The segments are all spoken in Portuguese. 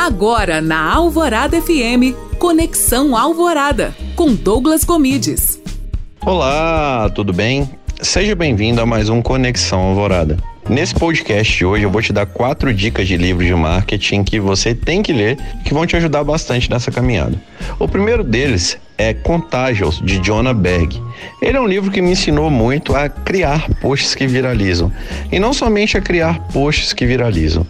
Agora na Alvorada FM, Conexão Alvorada, com Douglas Comides. Olá, tudo bem? Seja bem-vindo a mais um Conexão Alvorada. Nesse podcast de hoje eu vou te dar quatro dicas de livros de marketing que você tem que ler que vão te ajudar bastante nessa caminhada. O primeiro deles é Contagious, de Jonah Berg. Ele é um livro que me ensinou muito a criar posts que viralizam. E não somente a criar posts que viralizam,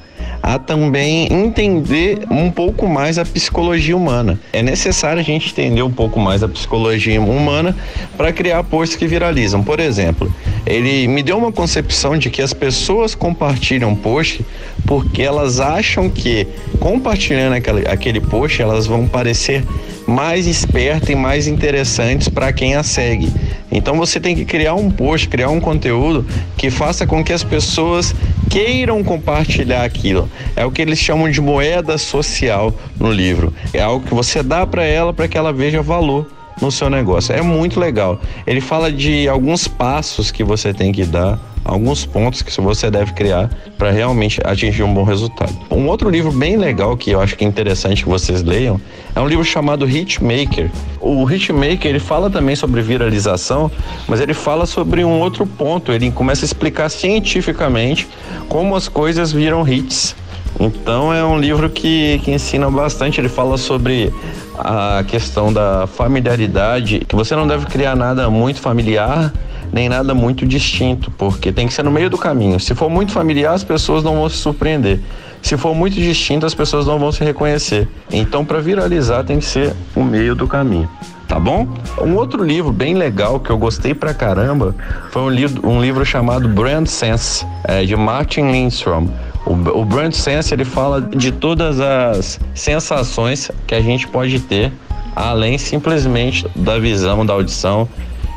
a também entender um pouco mais a psicologia humana. É necessário a gente entender um pouco mais a psicologia humana para criar posts que viralizam. Por exemplo, ele me deu uma concepção de que as pessoas compartilham post porque elas acham que compartilhando aquele, aquele post elas vão parecer mais espertas e mais interessantes para quem a segue. Então você tem que criar um post, criar um conteúdo que faça com que as pessoas queiram compartilhar aquilo. É o que eles chamam de moeda social no livro. É algo que você dá para ela para que ela veja valor no seu negócio. É muito legal. Ele fala de alguns passos que você tem que dar alguns pontos que você deve criar para realmente atingir um bom resultado. Um outro livro bem legal que eu acho que é interessante que vocês leiam é um livro chamado Hitmaker. O Hitmaker ele fala também sobre viralização, mas ele fala sobre um outro ponto. Ele começa a explicar cientificamente como as coisas viram hits. Então é um livro que, que ensina bastante. Ele fala sobre a questão da familiaridade, que você não deve criar nada muito familiar nem nada muito distinto, porque tem que ser no meio do caminho. Se for muito familiar, as pessoas não vão se surpreender. Se for muito distinto, as pessoas não vão se reconhecer. Então, para viralizar, tem que ser o meio do caminho. Tá bom? Um outro livro bem legal que eu gostei pra caramba foi um livro, um livro chamado Brand Sense, é, de Martin Lindstrom. O, o Brand Sense ele fala de todas as sensações que a gente pode ter além simplesmente da visão, da audição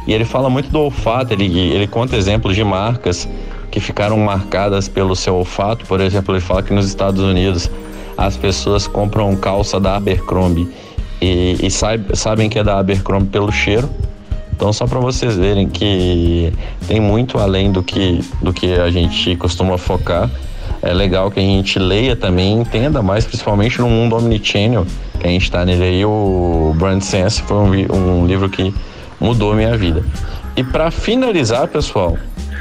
e ele fala muito do olfato, ele, ele conta exemplos de marcas que ficaram marcadas pelo seu olfato. Por exemplo, ele fala que nos Estados Unidos as pessoas compram calça da Abercrombie e, e sabe, sabem que é da Abercrombie pelo cheiro. Então, só para vocês verem que tem muito além do que, do que a gente costuma focar. É legal que a gente leia também, entenda mais, principalmente no mundo omnichannel que a gente está nele aí. O Brand Sense foi um, um livro que mudou minha vida. E para finalizar, pessoal,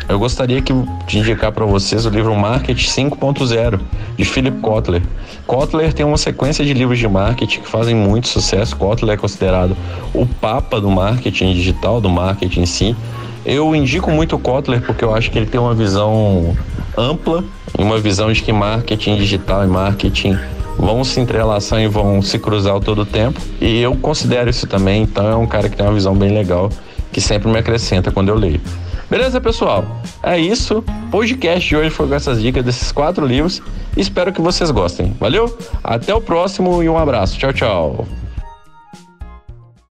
eu gostaria que, de indicar para vocês o livro Marketing 5.0 de Philip Kotler. Kotler tem uma sequência de livros de marketing que fazem muito sucesso. Kotler é considerado o papa do marketing digital, do marketing em si. Eu indico muito o Kotler porque eu acho que ele tem uma visão ampla, uma visão de que marketing digital e marketing vão se entrelaçar e vão se cruzar todo o tempo. E eu considero isso também, então é um cara que tem uma visão bem legal, que sempre me acrescenta quando eu leio. Beleza, pessoal? É isso. O podcast de hoje foi com essas dicas desses quatro livros. Espero que vocês gostem. Valeu? Até o próximo e um abraço. Tchau, tchau.